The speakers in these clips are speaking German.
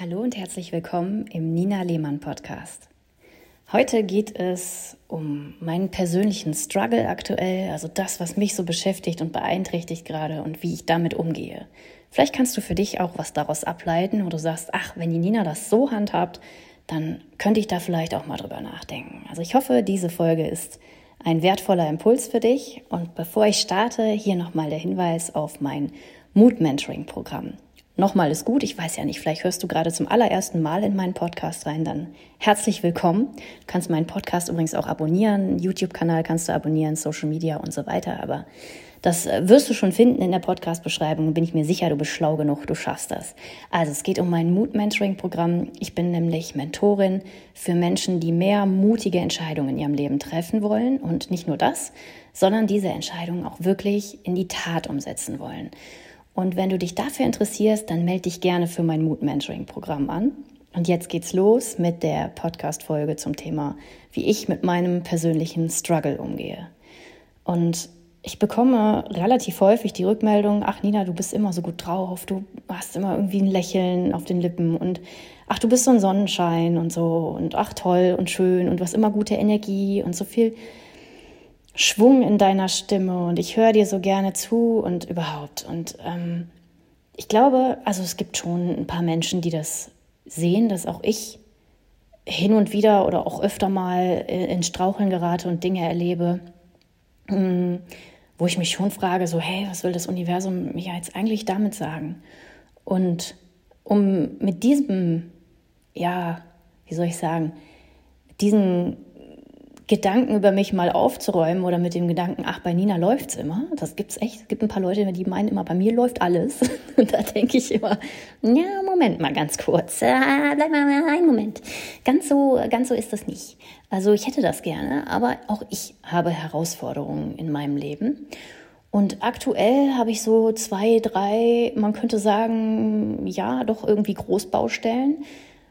Hallo und herzlich willkommen im Nina Lehmann Podcast. Heute geht es um meinen persönlichen Struggle aktuell, also das, was mich so beschäftigt und beeinträchtigt gerade und wie ich damit umgehe. Vielleicht kannst du für dich auch was daraus ableiten, wo du sagst, ach, wenn die Nina das so handhabt, dann könnte ich da vielleicht auch mal drüber nachdenken. Also ich hoffe, diese Folge ist ein wertvoller Impuls für dich. Und bevor ich starte, hier nochmal der Hinweis auf mein Mood Mentoring Programm. Nochmal ist gut, ich weiß ja nicht, vielleicht hörst du gerade zum allerersten Mal in meinen Podcast rein, dann herzlich willkommen. Du kannst meinen Podcast übrigens auch abonnieren, YouTube-Kanal kannst du abonnieren, Social Media und so weiter, aber das äh, wirst du schon finden in der Podcast-Beschreibung, bin ich mir sicher, du bist schlau genug, du schaffst das. Also es geht um mein Mood-Mentoring-Programm. Ich bin nämlich Mentorin für Menschen, die mehr mutige Entscheidungen in ihrem Leben treffen wollen und nicht nur das, sondern diese Entscheidungen auch wirklich in die Tat umsetzen wollen. Und wenn du dich dafür interessierst, dann melde dich gerne für mein Mood Mentoring Programm an. Und jetzt geht's los mit der Podcast Folge zum Thema, wie ich mit meinem persönlichen Struggle umgehe. Und ich bekomme relativ häufig die Rückmeldung, ach Nina, du bist immer so gut drauf, du hast immer irgendwie ein Lächeln auf den Lippen und ach, du bist so ein Sonnenschein und so und ach toll und schön und du hast immer gute Energie und so viel Schwung in deiner Stimme und ich höre dir so gerne zu und überhaupt. Und ähm, ich glaube, also es gibt schon ein paar Menschen, die das sehen, dass auch ich hin und wieder oder auch öfter mal in Straucheln gerate und Dinge erlebe, hm, wo ich mich schon frage, so, hey, was will das Universum mir jetzt eigentlich damit sagen? Und um mit diesem, ja, wie soll ich sagen, diesen Gedanken über mich mal aufzuräumen oder mit dem Gedanken, ach, bei Nina läuft's immer. Das gibt's echt. Es gibt ein paar Leute, die meinen immer, bei mir läuft alles. Und da denke ich immer, ja, Moment mal ganz kurz. Äh, bleib mal einen Moment. Ganz so, ganz so ist das nicht. Also ich hätte das gerne, aber auch ich habe Herausforderungen in meinem Leben. Und aktuell habe ich so zwei, drei, man könnte sagen, ja, doch irgendwie Großbaustellen,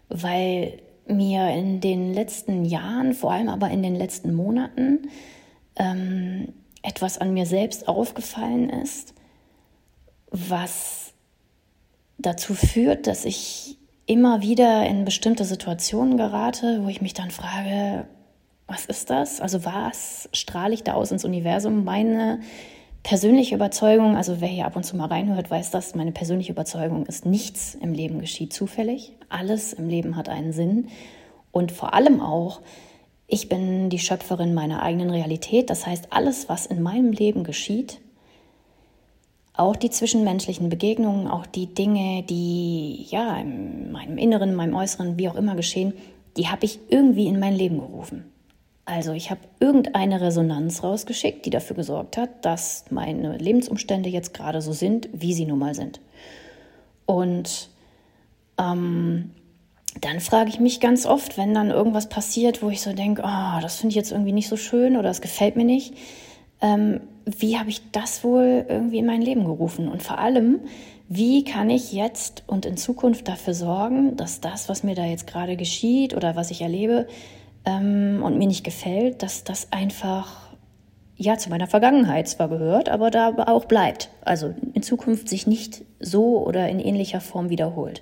weil mir in den letzten Jahren, vor allem aber in den letzten Monaten, ähm, etwas an mir selbst aufgefallen ist, was dazu führt, dass ich immer wieder in bestimmte Situationen gerate, wo ich mich dann frage, was ist das? Also was strahle ich da aus ins Universum? Meine persönliche Überzeugung, also wer hier ab und zu mal reinhört, weiß das, meine persönliche Überzeugung ist, nichts im Leben geschieht zufällig. Alles im Leben hat einen Sinn. Und vor allem auch, ich bin die Schöpferin meiner eigenen Realität. Das heißt, alles, was in meinem Leben geschieht, auch die zwischenmenschlichen Begegnungen, auch die Dinge, die ja in meinem Inneren, in meinem Äußeren, wie auch immer geschehen, die habe ich irgendwie in mein Leben gerufen. Also ich habe irgendeine Resonanz rausgeschickt, die dafür gesorgt hat, dass meine Lebensumstände jetzt gerade so sind, wie sie nun mal sind. Und ähm, dann frage ich mich ganz oft, wenn dann irgendwas passiert, wo ich so denke, oh, das finde ich jetzt irgendwie nicht so schön oder das gefällt mir nicht, ähm, wie habe ich das wohl irgendwie in mein Leben gerufen? Und vor allem, wie kann ich jetzt und in Zukunft dafür sorgen, dass das, was mir da jetzt gerade geschieht oder was ich erlebe, ähm, und mir nicht gefällt, dass das einfach ja zu meiner Vergangenheit zwar gehört, aber da auch bleibt. Also in Zukunft sich nicht so oder in ähnlicher Form wiederholt.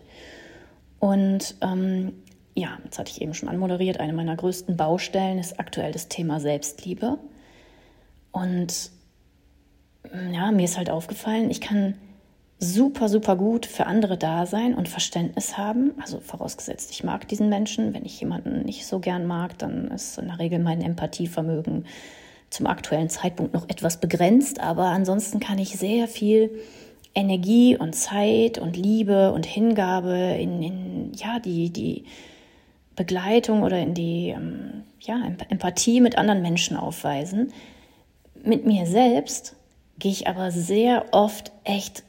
Und ähm, ja, das hatte ich eben schon anmoderiert, eine meiner größten Baustellen ist aktuell das Thema Selbstliebe. Und ja, mir ist halt aufgefallen, ich kann super, super gut für andere da sein und Verständnis haben. Also vorausgesetzt, ich mag diesen Menschen. Wenn ich jemanden nicht so gern mag, dann ist in der Regel mein Empathievermögen zum aktuellen Zeitpunkt noch etwas begrenzt. Aber ansonsten kann ich sehr viel Energie und Zeit und Liebe und Hingabe in, in ja, die, die Begleitung oder in die ähm, ja, Empathie mit anderen Menschen aufweisen. Mit mir selbst gehe ich aber sehr oft echt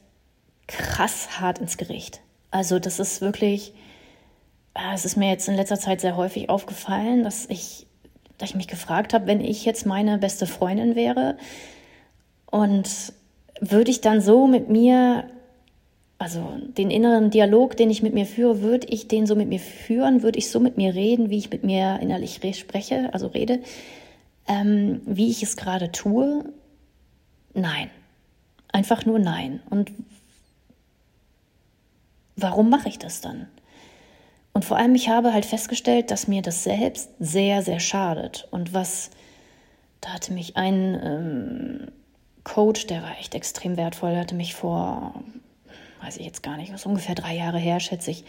krass hart ins Gericht. Also das ist wirklich, äh, es ist mir jetzt in letzter Zeit sehr häufig aufgefallen, dass ich, dass ich mich gefragt habe, wenn ich jetzt meine beste Freundin wäre und würde ich dann so mit mir, also den inneren Dialog, den ich mit mir führe, würde ich den so mit mir führen, würde ich so mit mir reden, wie ich mit mir innerlich spreche, also rede, ähm, wie ich es gerade tue? Nein. Einfach nur nein. Und warum mache ich das dann? Und vor allem, ich habe halt festgestellt, dass mir das selbst sehr, sehr schadet. Und was, da hatte mich ein ähm, Coach, der war echt extrem wertvoll, hatte mich vor, weiß ich jetzt gar nicht, was ungefähr drei Jahre her, schätze ich,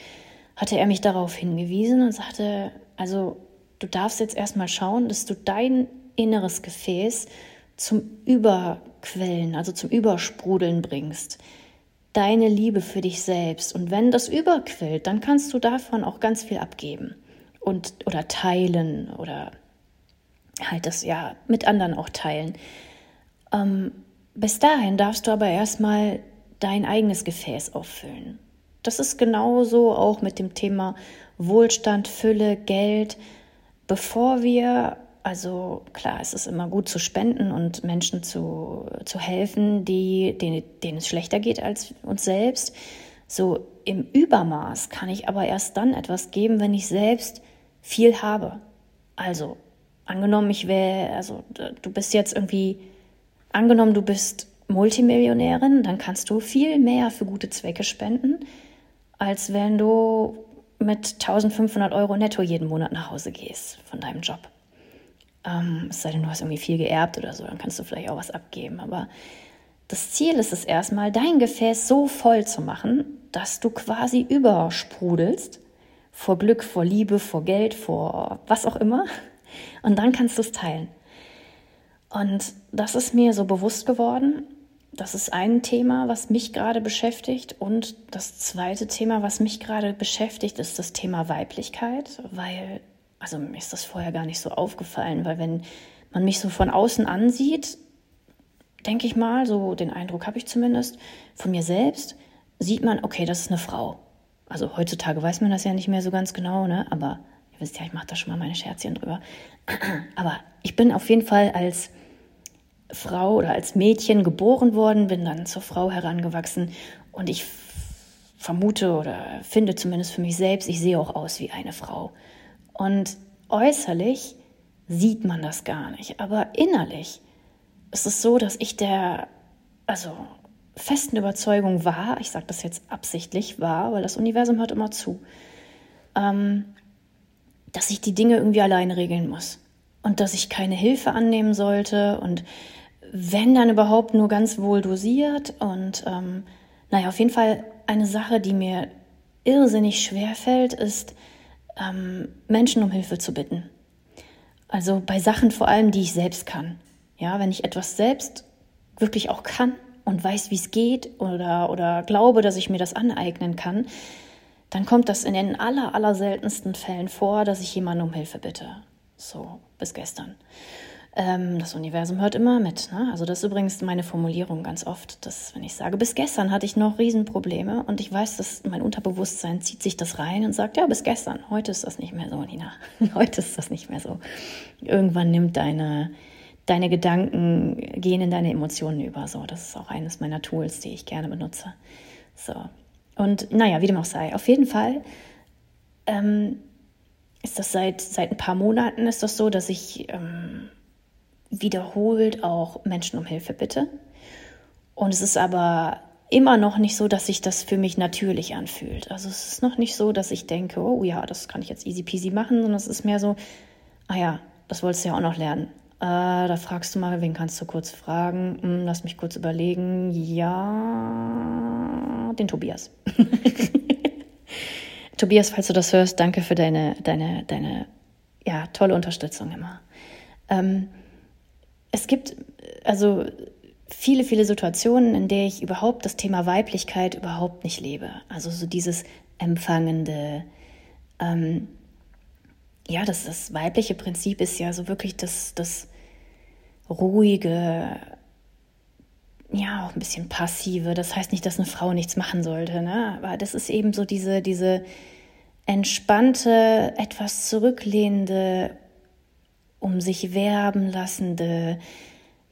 hatte er mich darauf hingewiesen und sagte, also du darfst jetzt erstmal schauen, dass du dein inneres Gefäß zum Überquellen, also zum Übersprudeln bringst. Deine Liebe für dich selbst. Und wenn das überquillt, dann kannst du davon auch ganz viel abgeben und oder teilen oder halt das ja mit anderen auch teilen. Ähm, bis dahin darfst du aber erstmal dein eigenes Gefäß auffüllen. Das ist genauso auch mit dem Thema Wohlstand, Fülle, Geld. Bevor wir, also klar, es ist immer gut zu spenden und Menschen zu, zu helfen, die, denen, denen es schlechter geht als uns selbst. So im Übermaß kann ich aber erst dann etwas geben, wenn ich selbst viel habe. Also angenommen, ich wäre, also du bist jetzt irgendwie, angenommen, du bist Multimillionärin, dann kannst du viel mehr für gute Zwecke spenden, als wenn du mit 1500 Euro netto jeden Monat nach Hause gehst von deinem Job. Ähm, es sei denn, du hast irgendwie viel geerbt oder so, dann kannst du vielleicht auch was abgeben. Aber das Ziel ist es erstmal, dein Gefäß so voll zu machen, dass du quasi übersprudelst vor Glück, vor Liebe, vor Geld, vor was auch immer. Und dann kannst du es teilen. Und das ist mir so bewusst geworden, das ist ein Thema, was mich gerade beschäftigt. Und das zweite Thema, was mich gerade beschäftigt, ist das Thema Weiblichkeit, weil, also mir ist das vorher gar nicht so aufgefallen, weil wenn man mich so von außen ansieht, denke ich mal, so den Eindruck habe ich zumindest von mir selbst, sieht man, okay, das ist eine Frau. Also heutzutage weiß man das ja nicht mehr so ganz genau, ne? aber ihr wisst ja, ich mache da schon mal meine Scherzchen drüber. aber ich bin auf jeden Fall als Frau oder als Mädchen geboren worden, bin dann zur Frau herangewachsen und ich vermute oder finde zumindest für mich selbst, ich sehe auch aus wie eine Frau. Und äußerlich sieht man das gar nicht, aber innerlich ist es so, dass ich der, also festen Überzeugung war, ich sage das jetzt absichtlich war, weil das Universum hört immer zu, ähm, dass ich die Dinge irgendwie alleine regeln muss und dass ich keine Hilfe annehmen sollte und wenn dann überhaupt nur ganz wohl dosiert. Und ähm, naja, auf jeden Fall eine Sache, die mir irrsinnig schwer fällt, ist, ähm, Menschen um Hilfe zu bitten. Also bei Sachen vor allem, die ich selbst kann. Ja, wenn ich etwas selbst wirklich auch kann und weiß, wie es geht oder, oder glaube, dass ich mir das aneignen kann, dann kommt das in den aller, aller seltensten Fällen vor, dass ich jemanden um Hilfe bitte. So, bis gestern. Ähm, das Universum hört immer mit. Ne? Also das ist übrigens meine Formulierung ganz oft, dass wenn ich sage, bis gestern hatte ich noch Riesenprobleme und ich weiß, dass mein Unterbewusstsein zieht sich das rein und sagt, ja, bis gestern, heute ist das nicht mehr so, Nina. heute ist das nicht mehr so. Irgendwann nimmt deine, deine Gedanken, gehen in deine Emotionen über. So, das ist auch eines meiner Tools, die ich gerne benutze. So. Und naja, wie dem auch sei. Auf jeden Fall ähm, ist das seit, seit ein paar Monaten ist das so, dass ich ähm, wiederholt auch Menschen um Hilfe bitte. Und es ist aber immer noch nicht so, dass sich das für mich natürlich anfühlt. Also es ist noch nicht so, dass ich denke, oh ja, das kann ich jetzt easy peasy machen, sondern es ist mehr so, ah ja, das wolltest du ja auch noch lernen. Äh, da fragst du mal, wen kannst du kurz fragen? Hm, lass mich kurz überlegen. Ja, den Tobias. Tobias, falls du das hörst, danke für deine, deine, deine, ja, tolle Unterstützung immer. Ähm, es gibt also viele, viele Situationen, in der ich überhaupt das Thema Weiblichkeit überhaupt nicht lebe. Also so dieses Empfangende. Ähm, ja, das, das weibliche Prinzip ist ja so wirklich das, das ruhige, ja, auch ein bisschen passive. Das heißt nicht, dass eine Frau nichts machen sollte, ne? aber das ist eben so diese, diese entspannte, etwas zurücklehnende um sich werben lassende,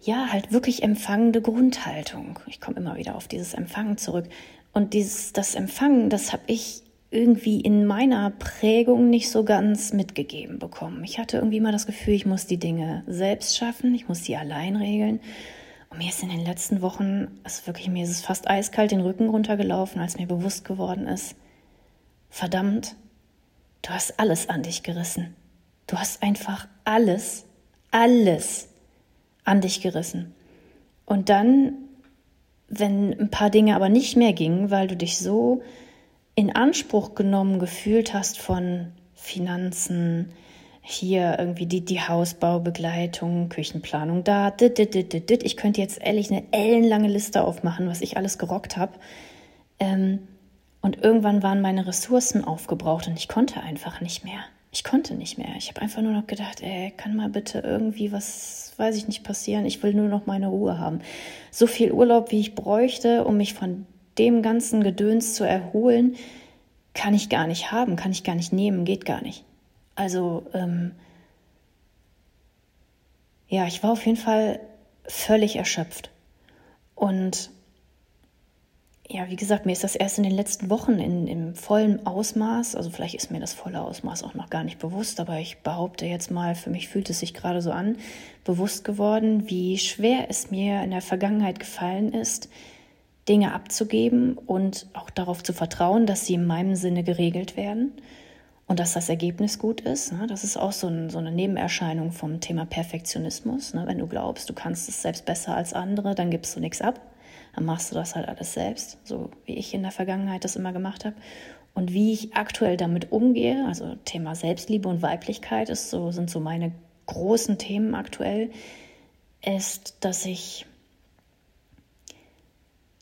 ja, halt wirklich empfangende Grundhaltung. Ich komme immer wieder auf dieses Empfangen zurück. Und dieses, das Empfangen, das habe ich irgendwie in meiner Prägung nicht so ganz mitgegeben bekommen. Ich hatte irgendwie mal das Gefühl, ich muss die Dinge selbst schaffen, ich muss sie allein regeln. Und mir ist in den letzten Wochen, also wirklich, mir ist es fast eiskalt den Rücken runtergelaufen, als mir bewusst geworden ist, verdammt, du hast alles an dich gerissen. Du hast einfach alles, alles an dich gerissen. Und dann, wenn ein paar Dinge aber nicht mehr gingen, weil du dich so in Anspruch genommen gefühlt hast von Finanzen, hier irgendwie die, die Hausbaubegleitung, Küchenplanung da, dit, dit, dit, dit, dit. ich könnte jetzt ehrlich eine ellenlange Liste aufmachen, was ich alles gerockt habe. Ähm, und irgendwann waren meine Ressourcen aufgebraucht und ich konnte einfach nicht mehr. Ich konnte nicht mehr. Ich habe einfach nur noch gedacht, ey, kann mal bitte irgendwie was, weiß ich nicht, passieren. Ich will nur noch meine Ruhe haben. So viel Urlaub, wie ich bräuchte, um mich von dem ganzen Gedöns zu erholen, kann ich gar nicht haben, kann ich gar nicht nehmen, geht gar nicht. Also, ähm, ja, ich war auf jeden Fall völlig erschöpft. Und ja, wie gesagt, mir ist das erst in den letzten Wochen in, im vollen Ausmaß, also vielleicht ist mir das volle Ausmaß auch noch gar nicht bewusst, aber ich behaupte jetzt mal, für mich fühlt es sich gerade so an, bewusst geworden, wie schwer es mir in der Vergangenheit gefallen ist, Dinge abzugeben und auch darauf zu vertrauen, dass sie in meinem Sinne geregelt werden und dass das Ergebnis gut ist. Ne? Das ist auch so, ein, so, eine Nebenerscheinung vom Thema Perfektionismus. Ne? Wenn du glaubst, du kannst es selbst besser als andere, dann gibst du nichts ab dann machst du das halt alles selbst, so wie ich in der Vergangenheit das immer gemacht habe. Und wie ich aktuell damit umgehe, also Thema Selbstliebe und Weiblichkeit ist so, sind so meine großen Themen aktuell, ist, dass ich,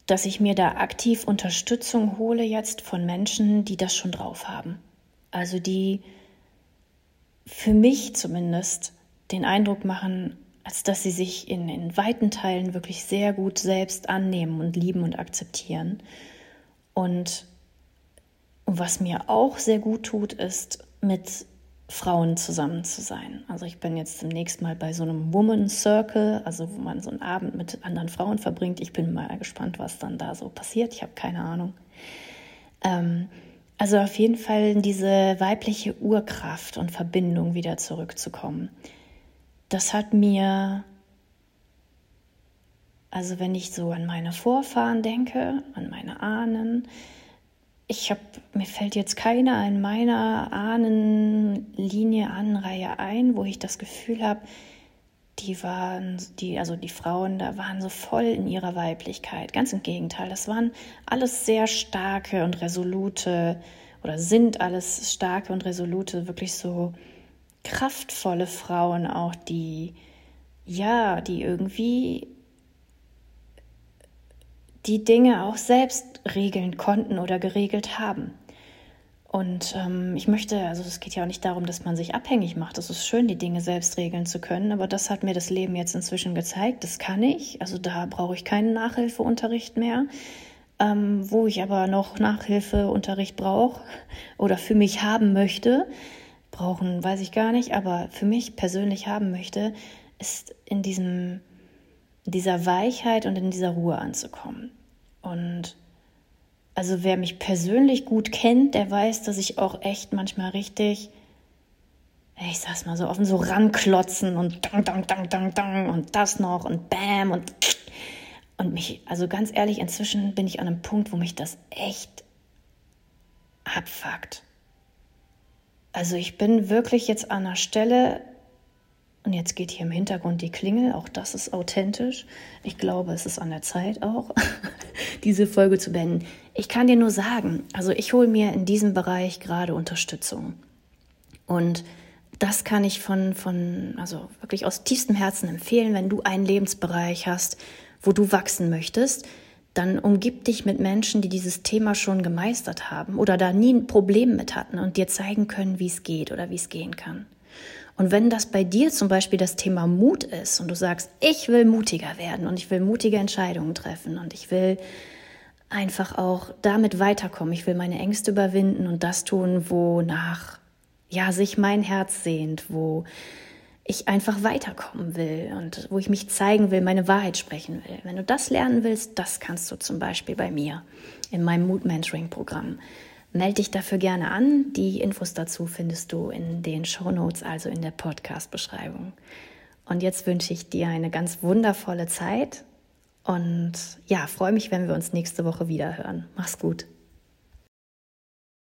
dass ich mir da aktiv Unterstützung hole jetzt von Menschen, die das schon drauf haben. Also die für mich zumindest den Eindruck machen, als dass sie sich in, in weiten Teilen wirklich sehr gut selbst annehmen und lieben und akzeptieren. Und was mir auch sehr gut tut, ist mit Frauen zusammen zu sein. Also ich bin jetzt demnächst mal bei so einem Woman Circle, also wo man so einen Abend mit anderen Frauen verbringt. Ich bin mal gespannt, was dann da so passiert. Ich habe keine Ahnung. Ähm, also auf jeden Fall diese weibliche Urkraft und Verbindung wieder zurückzukommen das hat mir, also wenn ich so an meine Vorfahren denke, an meine Ahnen, ich habe, mir fällt jetzt keiner in meiner Ahnenlinie, Ahnenreihe ein, wo ich das Gefühl habe, die waren, die, also die Frauen da waren so voll in ihrer Weiblichkeit. Ganz im Gegenteil, das waren alles sehr starke und resolute oder sind alles starke und resolute, wirklich so kraftvolle Frauen auch, die ja, die irgendwie die Dinge auch selbst regeln konnten oder geregelt haben. Und ähm, ich möchte, also es geht ja auch nicht darum, dass man sich abhängig macht. Es ist schön, die Dinge selbst regeln zu können, aber das hat mir das Leben jetzt inzwischen gezeigt. Das kann ich. Also da brauche ich keinen Nachhilfeunterricht mehr. Ähm, wo ich aber noch Nachhilfeunterricht brauche oder für mich haben möchte, brauchen, weiß ich gar nicht, aber für mich persönlich haben möchte, ist in diesem, dieser Weichheit und in dieser Ruhe anzukommen. Und also wer mich persönlich gut kennt, der weiß, dass ich auch echt manchmal richtig, ich sag's mal so offen, so ranklotzen und dang, dang, dang, dang, dang und das noch und bam und und mich, also ganz ehrlich, inzwischen bin ich an einem Punkt, wo mich das echt abfuckt. Also ich bin wirklich jetzt an einer Stelle, und jetzt geht hier im Hintergrund die Klingel, auch das ist authentisch. Ich glaube, es ist an der Zeit auch, diese Folge zu beenden. Ich kann dir nur sagen, also ich hole mir in diesem Bereich gerade Unterstützung. Und das kann ich von, von, also wirklich aus tiefstem Herzen empfehlen, wenn du einen Lebensbereich hast, wo du wachsen möchtest, dann umgib dich mit Menschen, die dieses Thema schon gemeistert haben oder da nie ein Problem mit hatten und dir zeigen können, wie es geht oder wie es gehen kann. Und wenn das bei dir zum Beispiel das Thema Mut ist und du sagst, ich will mutiger werden und ich will mutige Entscheidungen treffen und ich will einfach auch damit weiterkommen, ich will meine Ängste überwinden und das tun, wonach ja sich mein Herz sehnt, wo ich einfach weiterkommen will und wo ich mich zeigen will, meine Wahrheit sprechen will. Wenn du das lernen willst, das kannst du zum Beispiel bei mir in meinem Mood Mentoring Programm. Melde dich dafür gerne an. Die Infos dazu findest du in den Show Notes, also in der Podcast-Beschreibung. Und jetzt wünsche ich dir eine ganz wundervolle Zeit und ja, freue mich, wenn wir uns nächste Woche wieder hören. Mach's gut.